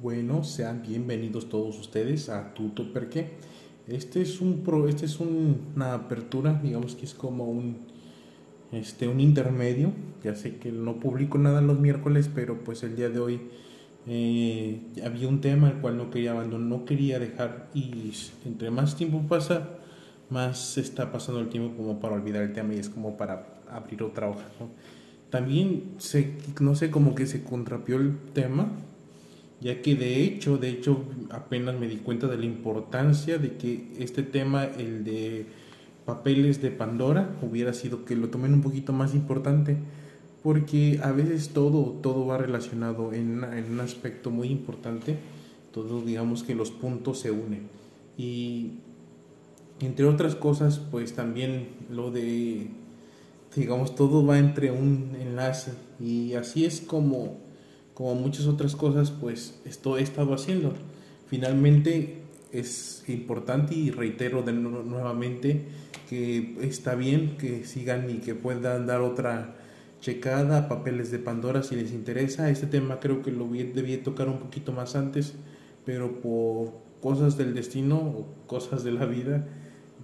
Bueno, sean bienvenidos todos ustedes a Tuto Perque. Este es un pro, este es una apertura, digamos que es como un este un intermedio. Ya sé que no publico nada los miércoles, pero pues el día de hoy eh, había un tema el cual no quería abandonar, no quería dejar y entre más tiempo pasa, más está pasando el tiempo como para olvidar el tema y es como para abrir otra hoja. También se, no sé, como que se contrapió el tema, ya que de hecho, de hecho, apenas me di cuenta de la importancia de que este tema, el de papeles de Pandora, hubiera sido que lo tomen un poquito más importante, porque a veces todo, todo va relacionado en, en un aspecto muy importante, todos digamos que los puntos se unen. Y entre otras cosas, pues también lo de digamos, todo va entre un enlace y así es como, como muchas otras cosas, pues esto he estado haciendo. Finalmente es importante y reitero de nuevamente que está bien que sigan y que puedan dar otra checada papeles de Pandora si les interesa. Este tema creo que lo debía tocar un poquito más antes, pero por cosas del destino o cosas de la vida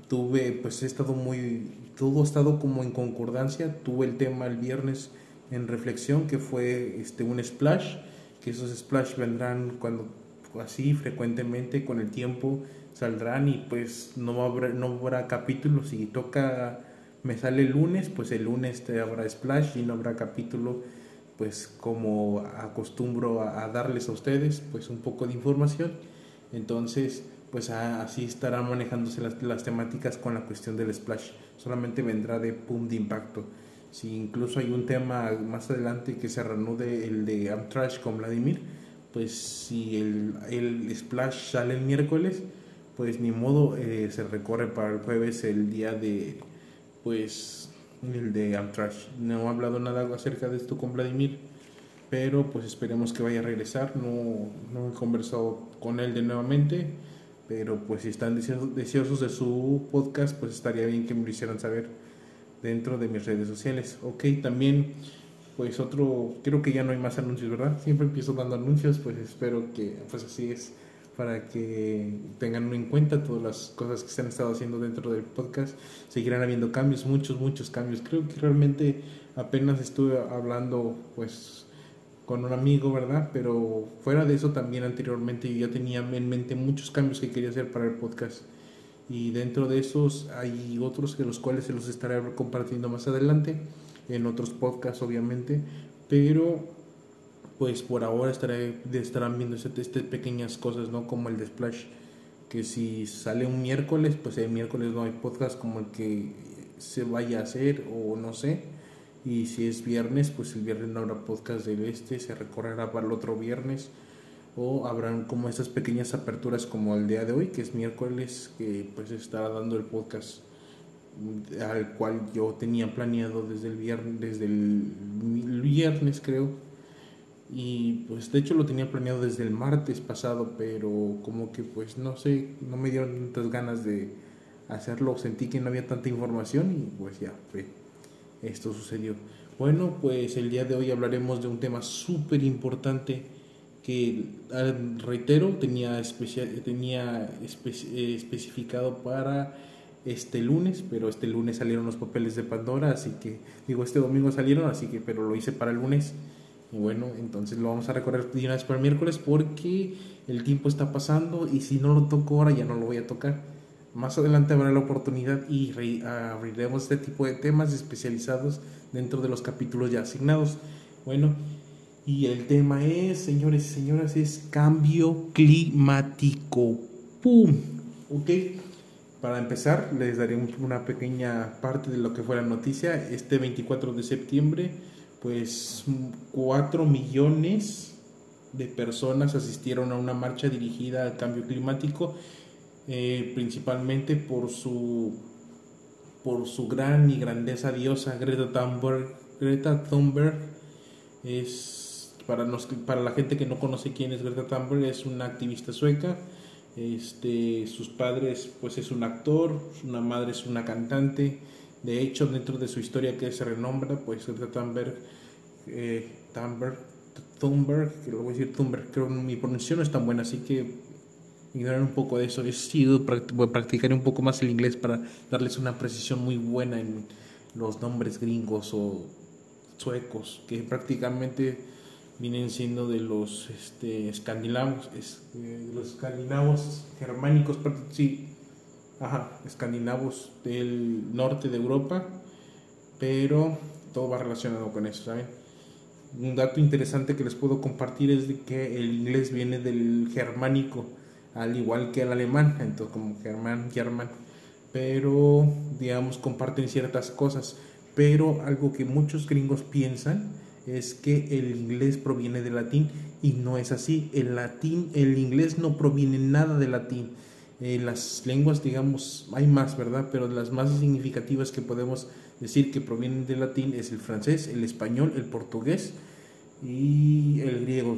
tuve, pues he estado muy todo ha estado como en concordancia. Tuve el tema el viernes en reflexión que fue este un splash, que esos splash vendrán cuando así frecuentemente con el tiempo saldrán y pues no habrá, no habrá capítulo. Si toca, me sale el lunes, pues el lunes te habrá splash y no habrá capítulo, pues como acostumbro a, darles a ustedes, pues un poco de información. Entonces, pues así estarán manejándose las, las temáticas con la cuestión del splash solamente vendrá de pum de impacto. Si incluso hay un tema más adelante que se reanude el de Amtrash con Vladimir, pues si el, el Splash sale el miércoles, pues ni modo eh, se recorre para el jueves el día de pues el de Amtrash. No he hablado nada acerca de esto con Vladimir, pero pues esperemos que vaya a regresar. No, no he conversado con él de nuevamente pero pues si están deseosos de su podcast, pues estaría bien que me lo hicieran saber dentro de mis redes sociales. Ok, también pues otro, creo que ya no hay más anuncios, ¿verdad? Siempre empiezo dando anuncios, pues espero que pues así es para que tengan en cuenta todas las cosas que se han estado haciendo dentro del podcast. Seguirán habiendo cambios, muchos, muchos cambios. Creo que realmente apenas estuve hablando pues con un amigo, ¿verdad? Pero fuera de eso también anteriormente yo ya tenía en mente muchos cambios que quería hacer para el podcast. Y dentro de esos hay otros de los cuales se los estaré compartiendo más adelante, en otros podcasts obviamente, pero pues por ahora estaré, estarán viendo estas pequeñas cosas, ¿no? Como el de Splash, que si sale un miércoles, pues el miércoles no hay podcast como el que se vaya a hacer o no sé y si es viernes, pues el viernes no habrá podcast del este, se recorrerá para el otro viernes. O habrán como estas pequeñas aperturas como el día de hoy, que es miércoles, que pues estará dando el podcast al cual yo tenía planeado desde el viernes, creo. Y pues de hecho lo tenía planeado desde el martes pasado, pero como que pues no sé, no me dieron tantas ganas de hacerlo, sentí que no había tanta información y pues ya fue esto sucedió. Bueno, pues el día de hoy hablaremos de un tema súper importante que, ah, reitero, tenía, especial, tenía especificado para este lunes, pero este lunes salieron los papeles de Pandora, así que, digo, este domingo salieron, así que, pero lo hice para el lunes. Y bueno, entonces lo vamos a recorrer de una vez para el miércoles porque el tiempo está pasando y si no lo toco ahora ya no lo voy a tocar. Más adelante habrá la oportunidad y abriremos este tipo de temas especializados dentro de los capítulos ya asignados. Bueno, y el tema es, señores y señoras, es cambio climático. ¡Pum! ¿Ok? Para empezar, les daré una pequeña parte de lo que fue la noticia. Este 24 de septiembre, pues 4 millones de personas asistieron a una marcha dirigida al cambio climático eh, principalmente por su, por su gran y grandeza diosa Greta Thunberg. Greta Thunberg es, para, para la gente que no conoce quién es Greta Thunberg, es una activista sueca. Este, sus padres, pues es un actor, una madre es una cantante. De hecho, dentro de su historia que se renombra, pues Greta Thunberg, eh, Thunberg, Thunberg, que lo voy a decir Thunberg, creo que mi pronunciación no es tan buena, así que ignorar un poco de eso. He sido practicar un poco más el inglés para darles una precisión muy buena en los nombres gringos o suecos, que prácticamente vienen siendo de los este, escandinavos, eh, los escandinavos germánicos, sí, ajá, escandinavos del norte de Europa, pero todo va relacionado con eso, ¿saben? Un dato interesante que les puedo compartir es de que el inglés viene del germánico, al igual que el alemán, entonces como germán, germán, pero digamos comparten ciertas cosas, pero algo que muchos gringos piensan es que el inglés proviene del latín y no es así, el latín, el inglés no proviene nada del latín, eh, las lenguas digamos hay más, ¿verdad? Pero las más significativas que podemos decir que provienen del latín es el francés, el español, el portugués y el griego,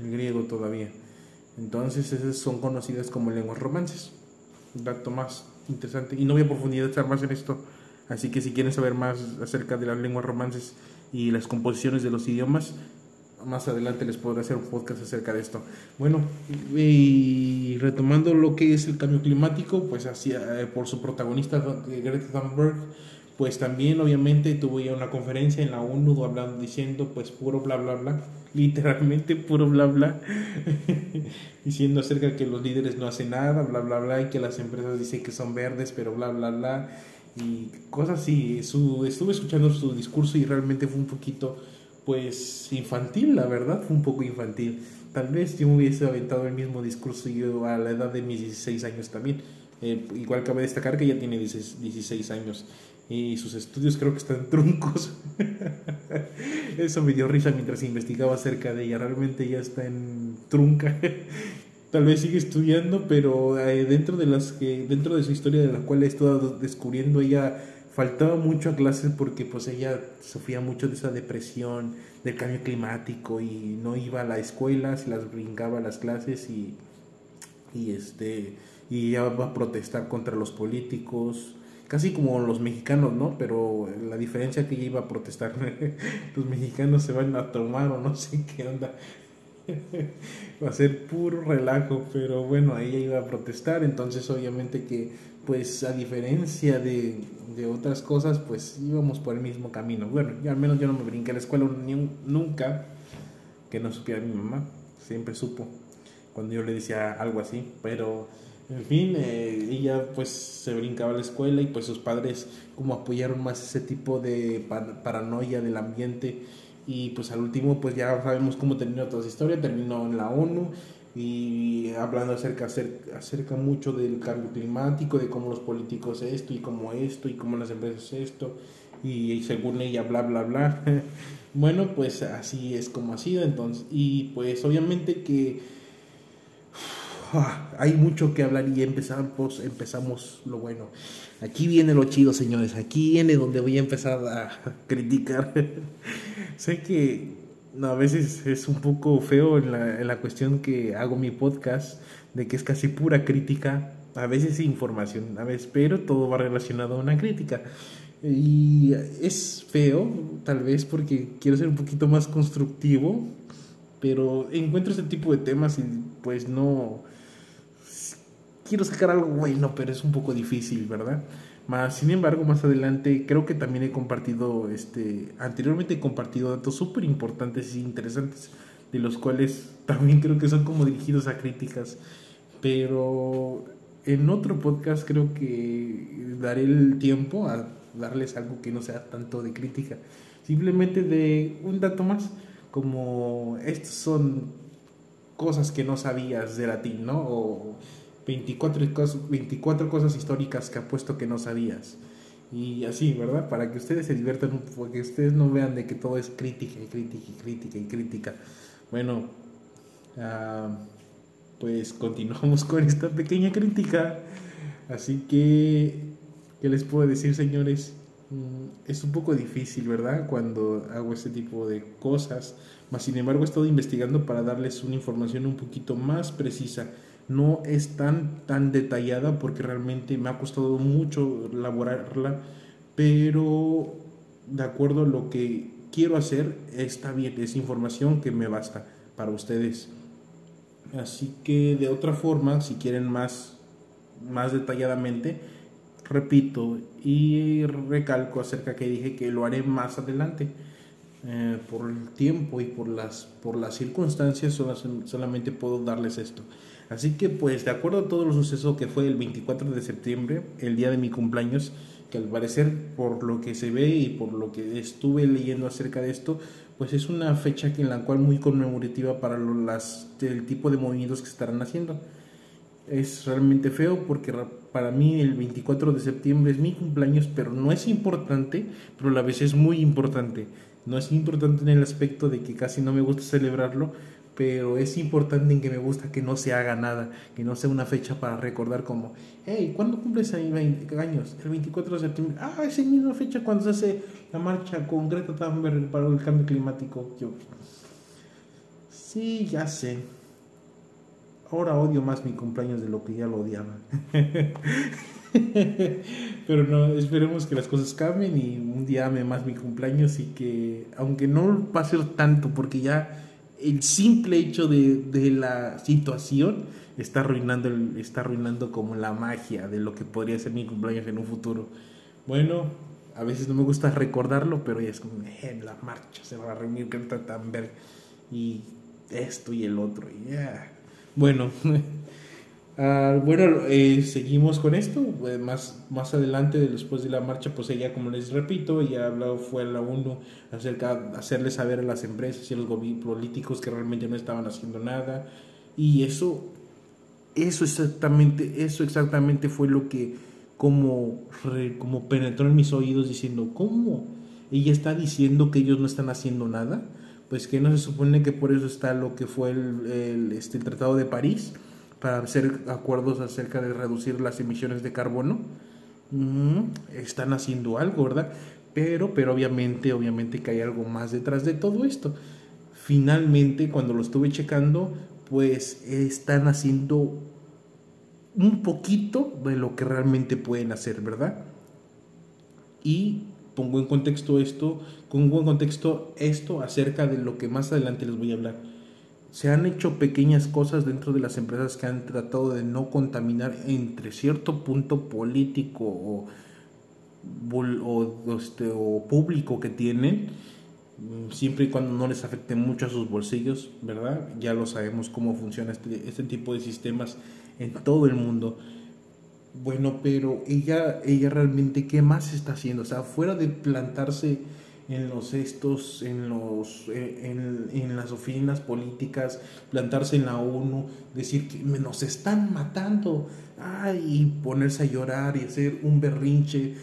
el griego todavía. Entonces esas son conocidas como lenguas romances. Dato más interesante. Y no voy a profundizar más en esto. Así que si quieren saber más acerca de las lenguas romances y las composiciones de los idiomas, más adelante les podré hacer un podcast acerca de esto. Bueno, y retomando lo que es el cambio climático, pues así, eh, por su protagonista Greta Thunberg, pues también obviamente tuve una conferencia en la ONU hablando, diciendo pues puro bla bla bla, literalmente puro bla bla, diciendo acerca de que los líderes no hacen nada, bla bla bla, y que las empresas dicen que son verdes, pero bla bla bla, y cosas así. Su, estuve escuchando su discurso y realmente fue un poquito pues infantil, la verdad, fue un poco infantil. Tal vez yo me hubiese aventado el mismo discurso yo a la edad de mis 16 años también. Eh, igual cabe destacar que ya tiene 16 años y sus estudios creo que están truncos. Eso me dio risa mientras investigaba acerca de ella. Realmente ya está en trunca. Tal vez sigue estudiando, pero eh, dentro de las que dentro de su historia de la cual he estado descubriendo ella faltaba mucho a clases porque pues ella sufría mucho de esa depresión del cambio climático y no iba a la escuela, se las brincaba a las clases y y este y ella va a protestar contra los políticos casi como los mexicanos, ¿no? Pero la diferencia que ella iba a protestar, los mexicanos se van a tomar o no sé qué onda. Va a ser puro relajo, pero bueno, ella iba a protestar, entonces obviamente que, pues a diferencia de, de otras cosas, pues íbamos por el mismo camino. Bueno, al menos yo no me brinqué a la escuela ni, nunca, que no supiera mi mamá, siempre supo cuando yo le decía algo así, pero en fin, eh, ella pues se brincaba a la escuela y pues sus padres como apoyaron más ese tipo de paranoia del ambiente y pues al último pues ya sabemos cómo terminó toda esa historia, terminó en la ONU y hablando acerca, acerca, acerca mucho del cambio climático, de cómo los políticos esto y cómo esto y cómo las empresas esto y, según ella bla bla bla. bueno, pues así es como ha sido entonces y pues obviamente que Ah, hay mucho que hablar y empezamos, empezamos lo bueno. Aquí viene lo chido, señores. Aquí viene donde voy a empezar a criticar. sé que a veces es un poco feo en la, en la cuestión que hago mi podcast, de que es casi pura crítica, a veces información, a veces, pero todo va relacionado a una crítica. Y es feo, tal vez porque quiero ser un poquito más constructivo, pero encuentro este tipo de temas y pues no quiero sacar algo bueno, pero es un poco difícil, ¿verdad? Más, sin embargo, más adelante creo que también he compartido, este, anteriormente he compartido datos súper importantes e interesantes, de los cuales también creo que son como dirigidos a críticas, pero en otro podcast creo que daré el tiempo a darles algo que no sea tanto de crítica, simplemente de un dato más, como estos son cosas que no sabías de latín, ¿no? 24 cosas, 24 cosas históricas que apuesto que no sabías. Y así, ¿verdad? Para que ustedes se diviertan, porque ustedes no vean de que todo es crítica y crítica y crítica y crítica. Bueno, ah, pues continuamos con esta pequeña crítica. Así que, ¿qué les puedo decir, señores? Mm, es un poco difícil, ¿verdad? Cuando hago este tipo de cosas. Mas, sin embargo, he estado investigando para darles una información un poquito más precisa no es tan, tan detallada porque realmente me ha costado mucho elaborarla, pero de acuerdo a lo que quiero hacer está bien, es información que me basta para ustedes. Así que de otra forma, si quieren más, más detalladamente, repito y recalco acerca que dije que lo haré más adelante. Eh, por el tiempo y por las, por las circunstancias solamente puedo darles esto. Así que pues de acuerdo a todo lo suceso que fue el 24 de septiembre, el día de mi cumpleaños, que al parecer por lo que se ve y por lo que estuve leyendo acerca de esto, pues es una fecha en la cual muy conmemorativa para las, el tipo de movimientos que estarán haciendo. Es realmente feo porque para mí el 24 de septiembre es mi cumpleaños, pero no es importante, pero a la vez es muy importante. No es importante en el aspecto de que casi no me gusta celebrarlo, pero es importante en que me gusta que no se haga nada, que no sea una fecha para recordar como, hey, ¿cuándo cumples ahí 20 años? El 24 de septiembre. Ah, esa misma fecha cuando se hace la marcha con Greta para el cambio climático. Yo, sí, ya sé. Ahora odio más mi cumpleaños de lo que ya lo odiaba. Pero no, esperemos que las cosas cambien y un día ame más mi cumpleaños y que, aunque no va a ser tanto, porque ya el simple hecho de, de la situación está arruinando, el, está arruinando como la magia de lo que podría ser mi cumpleaños en un futuro. Bueno, a veces no me gusta recordarlo, pero ya es como, en la marcha se va a reunir Greta Thunberg y esto y el otro. Y ya. Bueno, Ah, bueno, eh, seguimos con esto. Eh, más, más adelante, después de la marcha, pues ella, como les repito, ella hablado, fue a la ONU acerca de hacerle saber a las empresas y a los políticos que realmente no estaban haciendo nada. Y eso, eso exactamente, eso exactamente fue lo que como, como penetró en mis oídos diciendo, ¿cómo? Ella está diciendo que ellos no están haciendo nada. Pues que no se supone que por eso está lo que fue el este, el Tratado de París para hacer acuerdos acerca de reducir las emisiones de carbono. están haciendo algo, ¿verdad? Pero, pero obviamente, obviamente que hay algo más detrás de todo esto. Finalmente, cuando lo estuve checando, pues están haciendo un poquito de lo que realmente pueden hacer, ¿verdad? Y pongo en contexto esto, pongo en contexto esto acerca de lo que más adelante les voy a hablar se han hecho pequeñas cosas dentro de las empresas que han tratado de no contaminar entre cierto punto político o, o, este, o público que tienen, mm, siempre y cuando no les afecte mucho a sus bolsillos, ¿verdad? Ya lo sabemos cómo funciona este, este tipo de sistemas en todo el mundo. Bueno, pero ella, ella realmente, ¿qué más está haciendo? O sea, fuera de plantarse en los estos, en, los, eh, en, en, las oficinas políticas, plantarse en la ONU, decir que nos están matando, ay, y ponerse a llorar y hacer un berrinche,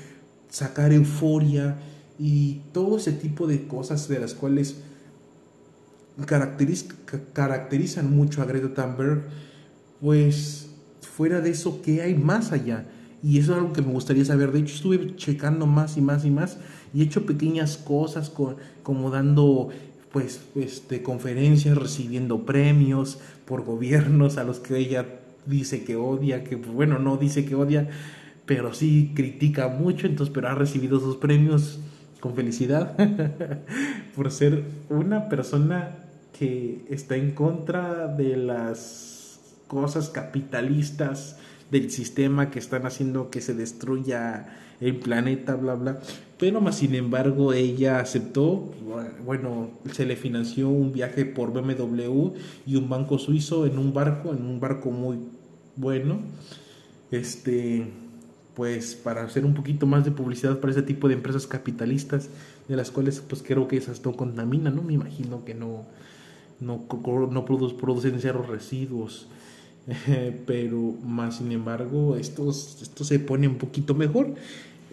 sacar euforia y todo ese tipo de cosas de las cuales caracterizan mucho a Greta Thunberg, pues fuera de eso, ¿qué hay más allá? Y eso es algo que me gustaría saber. De hecho, estuve checando más y más y más y he hecho pequeñas cosas como dando pues este conferencias recibiendo premios por gobiernos a los que ella dice que odia que bueno no dice que odia pero sí critica mucho entonces pero ha recibido esos premios con felicidad por ser una persona que está en contra de las cosas capitalistas del sistema que están haciendo que se destruya el planeta, bla, bla. Pero más sin embargo ella aceptó, bueno, se le financió un viaje por BMW y un banco suizo en un barco, en un barco muy bueno. Este, pues para hacer un poquito más de publicidad para ese tipo de empresas capitalistas, de las cuales pues creo que esas no contaminan, ¿no? Me imagino que no, no, no producen cero residuos. pero más sin embargo esto, esto se pone un poquito mejor.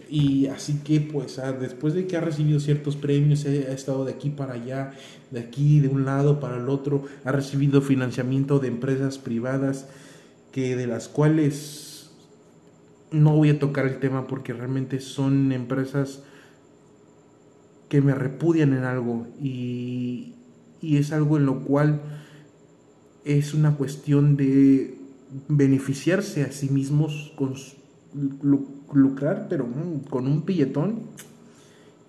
Y así que pues ah, después de que ha recibido ciertos premios, ha estado de aquí para allá, de aquí, de un lado para el otro, ha recibido financiamiento de empresas privadas que de las cuales no voy a tocar el tema porque realmente son empresas que me repudian en algo. Y, y es algo en lo cual es una cuestión de beneficiarse a sí mismos con lucrar, pero mm, con un pilletón,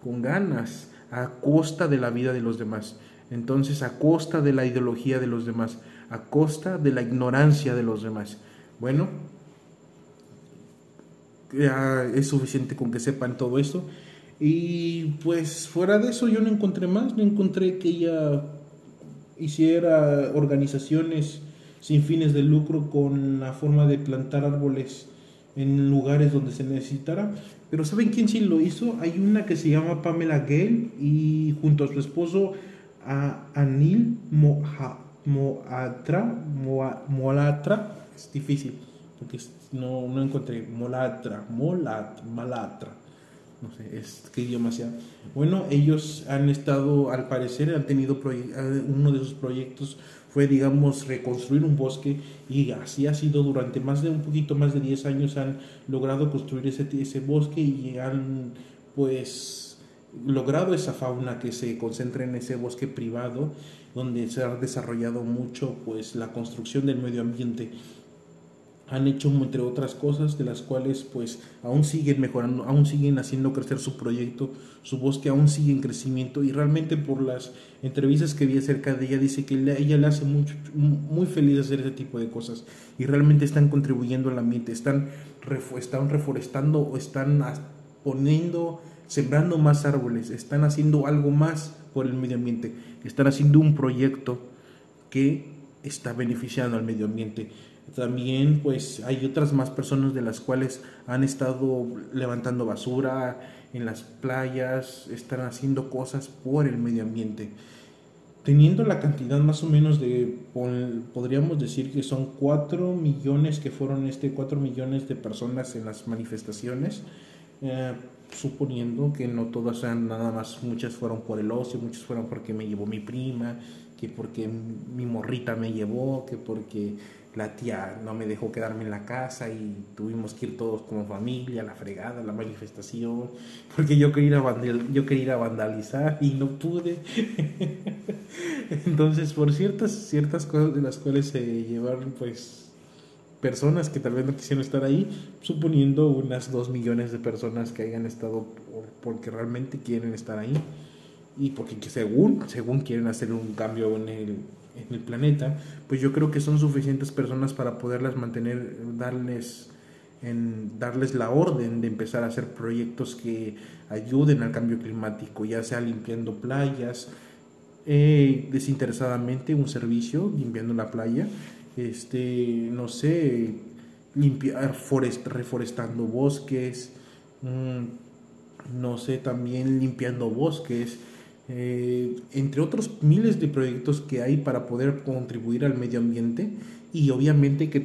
con ganas. a costa de la vida de los demás. Entonces, a costa de la ideología de los demás, a costa de la ignorancia de los demás. Bueno, ya es suficiente con que sepan todo esto. Y pues fuera de eso yo no encontré más, no encontré que ella hiciera organizaciones sin fines de lucro con la forma de plantar árboles en lugares donde se necesitara. Pero ¿saben quién sí lo hizo? Hay una que se llama Pamela Gale y junto a su esposo a Anil Moatra, Moatra, es difícil porque no, no encontré Molatra, Molat, Malatra, no sé, es qué idioma sea. Bueno, ellos han estado, al parecer, han tenido uno de sus proyectos fue, digamos, reconstruir un bosque y así ha sido durante más de un poquito más de 10 años han logrado construir ese, ese bosque y han, pues, logrado esa fauna que se concentra en ese bosque privado donde se ha desarrollado mucho, pues, la construcción del medio ambiente han hecho entre otras cosas de las cuales pues aún siguen mejorando, aún siguen haciendo crecer su proyecto, su bosque aún sigue en crecimiento. Y realmente por las entrevistas que vi acerca de ella dice que ella le hace mucho, muy feliz hacer ese tipo de cosas. Y realmente están contribuyendo al ambiente, están, están reforestando o están poniendo, sembrando más árboles, están haciendo algo más por el medio ambiente, están haciendo un proyecto que está beneficiando al medio ambiente también pues hay otras más personas de las cuales han estado levantando basura en las playas, están haciendo cosas por el medio ambiente. Teniendo la cantidad más o menos de, podríamos decir que son 4 millones que fueron este, 4 millones de personas en las manifestaciones, eh, suponiendo que no todas sean nada más, muchas fueron por el ocio, muchas fueron porque me llevó mi prima, que porque mi morrita me llevó, que porque la tía no me dejó quedarme en la casa y tuvimos que ir todos como familia, la fregada, la manifestación, porque yo quería ir a, yo quería vandalizar y no pude. Entonces, por ciertas, ciertas cosas de las cuales se llevaron, pues, personas que tal vez no quisieron estar ahí, suponiendo unas dos millones de personas que hayan estado porque realmente quieren estar ahí y porque según, según quieren hacer un cambio en el, en el planeta, pues yo creo que son suficientes personas para poderlas mantener, darles, en, darles la orden de empezar a hacer proyectos que ayuden al cambio climático, ya sea limpiando playas, eh, desinteresadamente un servicio, limpiando la playa, este, no sé, limpiar, forest, reforestando bosques, mm, no sé, también limpiando bosques, eh, entre otros miles de proyectos que hay para poder contribuir al medio ambiente y obviamente que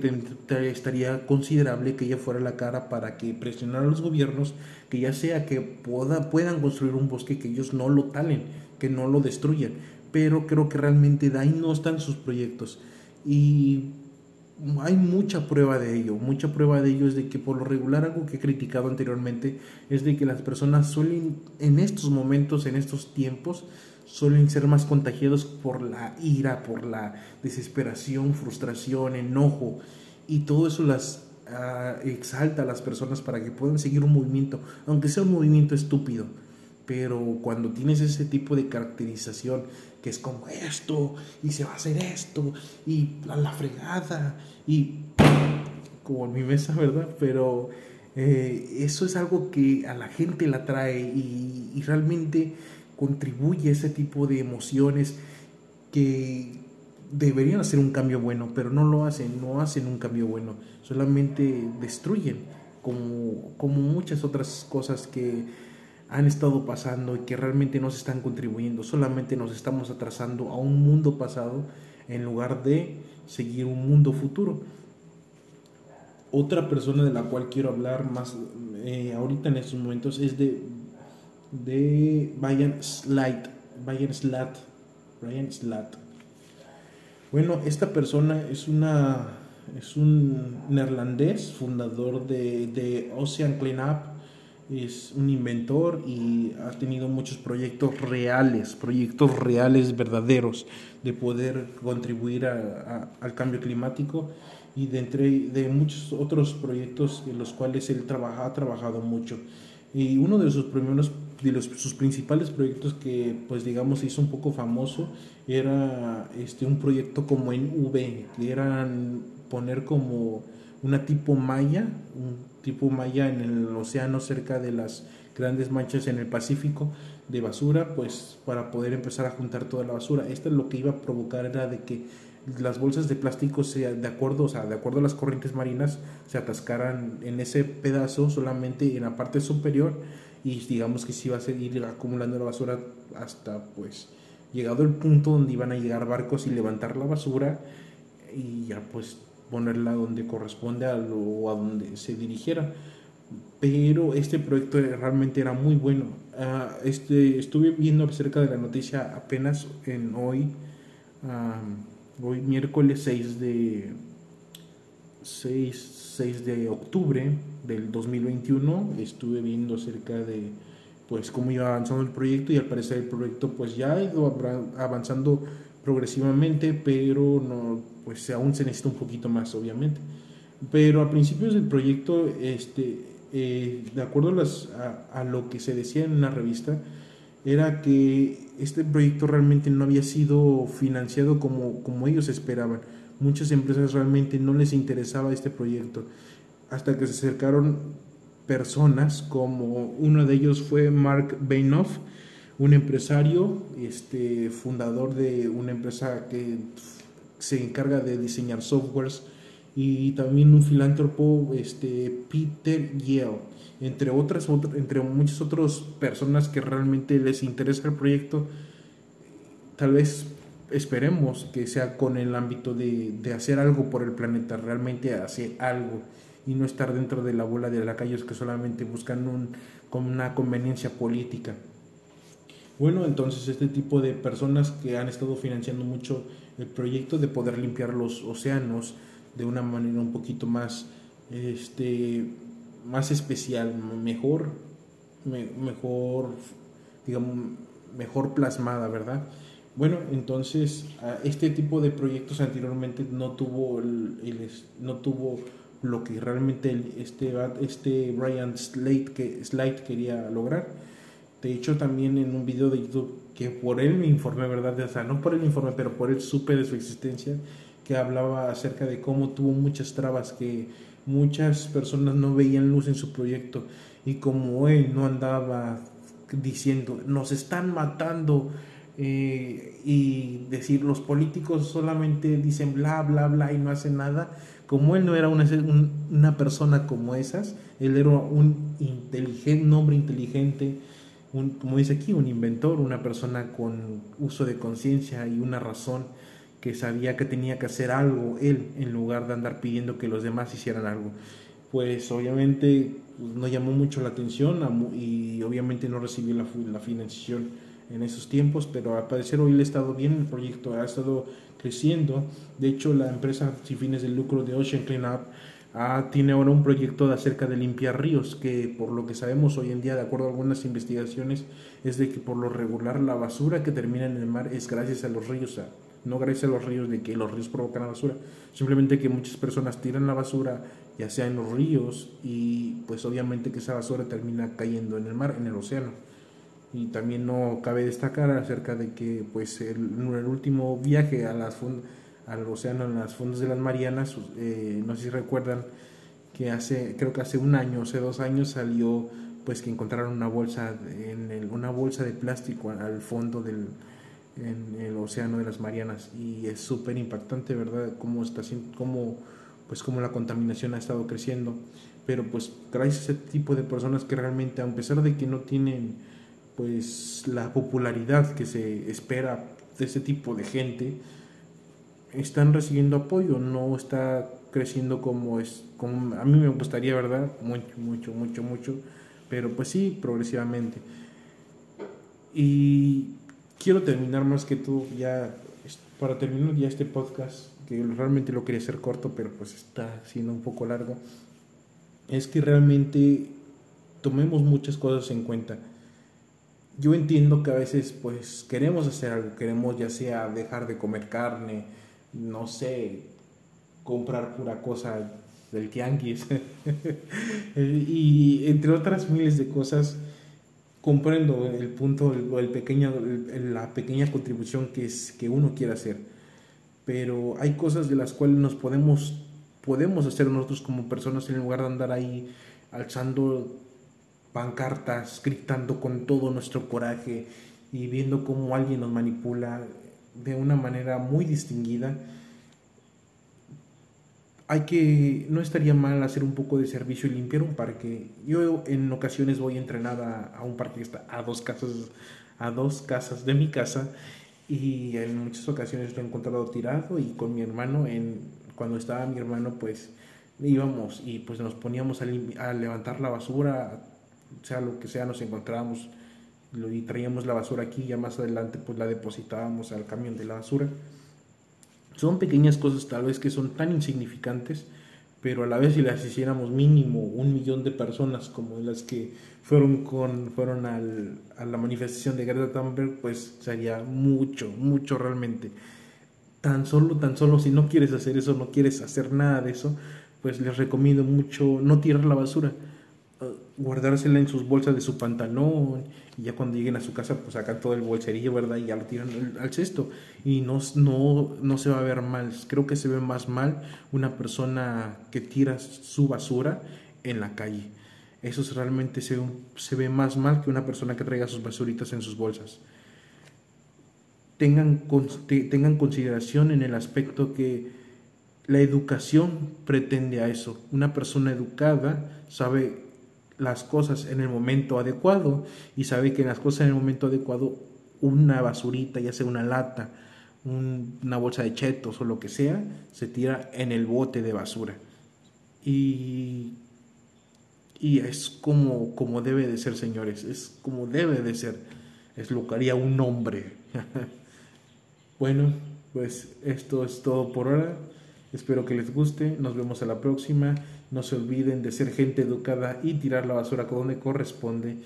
estaría considerable que ella fuera la cara para que presionara a los gobiernos que ya sea que puedan construir un bosque que ellos no lo talen, que no lo destruyan, pero creo que realmente de ahí no están sus proyectos. Y hay mucha prueba de ello, mucha prueba de ello es de que por lo regular algo que he criticado anteriormente es de que las personas suelen en estos momentos, en estos tiempos, suelen ser más contagiados por la ira, por la desesperación, frustración, enojo y todo eso las ah, exalta a las personas para que puedan seguir un movimiento, aunque sea un movimiento estúpido pero cuando tienes ese tipo de caracterización que es como esto y se va a hacer esto y la, fregada y como en mi mesa, ¿verdad? Pero eh, eso es algo que a la gente la trae y, y realmente contribuye a ese tipo de emociones que deberían hacer un cambio bueno, pero no lo hacen, no hacen un cambio bueno, solamente destruyen, como, como muchas otras cosas que han estado pasando y que realmente no se están contribuyendo, solamente nos estamos atrasando a un mundo pasado en lugar de seguir un mundo futuro. Otra persona de la cual quiero hablar más eh, ahorita en estos momentos es de, de Brian Slat. Brian Slat. Brian Slat. Bueno, esta persona es una es un neerlandés, fundador de, de Ocean Cleanup es un inventor y ha tenido muchos proyectos reales, proyectos reales, verdaderos, de poder contribuir al cambio climático y de, entre, de muchos otros proyectos en los cuales él trabaja, ha trabajado mucho. Y uno de sus primeros de los, sus principales proyectos que pues digamos hizo un poco famoso era este un proyecto como en V que eran poner como una tipo malla un tipo malla en el océano cerca de las grandes manchas en el Pacífico de basura pues para poder empezar a juntar toda la basura. Esto es lo que iba a provocar era de que las bolsas de plástico se, de acuerdo o sea de acuerdo a las corrientes marinas se atascaran en ese pedazo solamente en la parte superior y digamos que se iba a seguir acumulando la basura hasta pues llegado el punto donde iban a llegar barcos y levantar la basura y ya pues ponerla donde corresponde a lo a donde se dirigiera. Pero este proyecto realmente era muy bueno. Ah, este estuve viendo acerca de la noticia apenas en hoy hoy miércoles 6 de 6 6 de octubre del 2021 estuve viendo acerca de pues cómo iba avanzando el proyecto y al parecer el proyecto pues ya ha ido avanzando progresivamente pero no pues aún se necesita un poquito más obviamente. Pero a principios del proyecto este eh, de acuerdo a, lo que se decía en una revista era que este proyecto realmente no había sido financiado como, como ellos esperaban. Muchas empresas realmente no les interesaba este proyecto hasta que se acercaron personas como uno de ellos fue Mark Bainoff, un empresario, este, fundador de una empresa que se encarga de diseñar softwares y también un filántropo, este, Peter Yale, entre otras, entre muchas otras personas que realmente les interesa el proyecto, tal vez esperemos que sea con el ámbito de, de hacer algo por el planeta, realmente hacer algo y no estar dentro de la bola de lacayos que solamente buscan un, con una conveniencia política. Bueno, entonces este tipo de personas que han estado financiando mucho el proyecto de poder limpiar los océanos de una manera un poquito más, este, más especial, mejor, mejor, digamos, mejor plasmada, ¿verdad? Bueno, entonces este tipo de proyectos anteriormente no tuvo, el, no tuvo lo que realmente este, este Brian Slate, que, Slate quería lograr. De hecho, también en un video de YouTube que por él me informé, ¿verdad? O sea, no por él me informé, pero por él supe de su existencia, que hablaba acerca de cómo tuvo muchas trabas, que muchas personas no veían luz en su proyecto y como él no andaba diciendo, nos están matando, eh, y decir los políticos solamente dicen bla bla bla y no hacen nada como él no era una, una persona como esas él era un inteligente un hombre inteligente un, como dice aquí un inventor una persona con uso de conciencia y una razón que sabía que tenía que hacer algo él en lugar de andar pidiendo que los demás hicieran algo pues obviamente pues, no llamó mucho la atención y obviamente no recibió la, la financiación en esos tiempos, pero al parecer hoy le ha estado bien el proyecto, ha estado creciendo. De hecho, la empresa sin fines de lucro de Ocean Cleanup ah, tiene ahora un proyecto de acerca de limpiar ríos, que por lo que sabemos hoy en día, de acuerdo a algunas investigaciones, es de que por lo regular la basura que termina en el mar es gracias a los ríos, no gracias a los ríos de que los ríos provocan la basura, simplemente que muchas personas tiran la basura ya sea en los ríos y pues obviamente que esa basura termina cayendo en el mar, en el océano. Y también no cabe destacar acerca de que pues el, el último viaje a las al océano en las fondos de las Marianas eh, no sé si recuerdan que hace creo que hace un año hace dos años salió pues que encontraron una bolsa en una bolsa de plástico al fondo del en el océano de las Marianas. Y es súper impactante verdad cómo está cómo pues cómo la contaminación ha estado creciendo. Pero pues gracias a ese tipo de personas que realmente a pesar de que no tienen pues la popularidad que se espera de ese tipo de gente están recibiendo apoyo, no está creciendo como es como a mí me gustaría, ¿verdad? Mucho, mucho, mucho, mucho, pero pues sí, progresivamente. Y quiero terminar más que tú ya para terminar ya este podcast, que realmente lo quería hacer corto, pero pues está siendo un poco largo. Es que realmente tomemos muchas cosas en cuenta yo entiendo que a veces pues queremos hacer algo, queremos ya sea dejar de comer carne, no sé, comprar pura cosa del tianguis. Y entre otras miles de cosas comprendo el punto, el, el pequeño, la pequeña contribución que, es, que uno quiere hacer, pero hay cosas de las cuales nos podemos, podemos hacer nosotros como personas en lugar de andar ahí alzando pancartas, gritando con todo nuestro coraje y viendo cómo alguien nos manipula de una manera muy distinguida. Hay que, no estaría mal hacer un poco de servicio y limpiar un parque. Yo en ocasiones voy entrenada a un parque que está a dos casas, a dos casas de mi casa y en muchas ocasiones lo he encontrado tirado y con mi hermano, en, cuando estaba mi hermano, pues íbamos y pues nos poníamos a, a levantar la basura, sea lo que sea, nos encontrábamos y traíamos la basura aquí, ya más adelante pues la depositábamos al camión de la basura. Son pequeñas cosas tal vez que son tan insignificantes, pero a la vez si las hiciéramos mínimo un millón de personas como las que fueron con fueron al, a la manifestación de Greta Thunberg, pues sería mucho, mucho realmente. Tan solo, tan solo si no quieres hacer eso, no quieres hacer nada de eso, pues les recomiendo mucho no tirar la basura guardársela en sus bolsas de su pantalón y ya cuando lleguen a su casa pues sacan todo el bolserillo, ¿verdad? Y ya lo tiran al cesto y no, no, no se va a ver mal. Creo que se ve más mal una persona que tira su basura en la calle. Eso realmente se, se ve más mal que una persona que traiga sus basuritas en sus bolsas. Tengan, tengan consideración en el aspecto que la educación pretende a eso. Una persona educada sabe las cosas en el momento adecuado y sabe que las cosas en el momento adecuado una basurita, ya sea una lata, una bolsa de chetos o lo que sea, se tira en el bote de basura. Y, y es como, como debe de ser, señores, es como debe de ser. Es lo que haría un hombre. bueno, pues esto es todo por ahora. Espero que les guste. Nos vemos a la próxima. No se olviden de ser gente educada y tirar la basura donde corresponde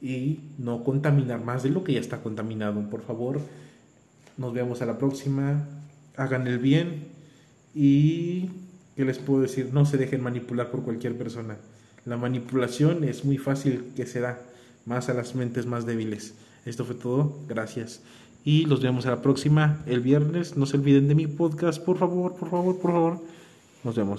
y no contaminar más de lo que ya está contaminado. Por favor, nos vemos a la próxima. Hagan el bien y, ¿qué les puedo decir? No se dejen manipular por cualquier persona. La manipulación es muy fácil que se da, más a las mentes más débiles. Esto fue todo, gracias. Y los vemos a la próxima, el viernes. No se olviden de mi podcast, por favor, por favor, por favor. Nos vemos.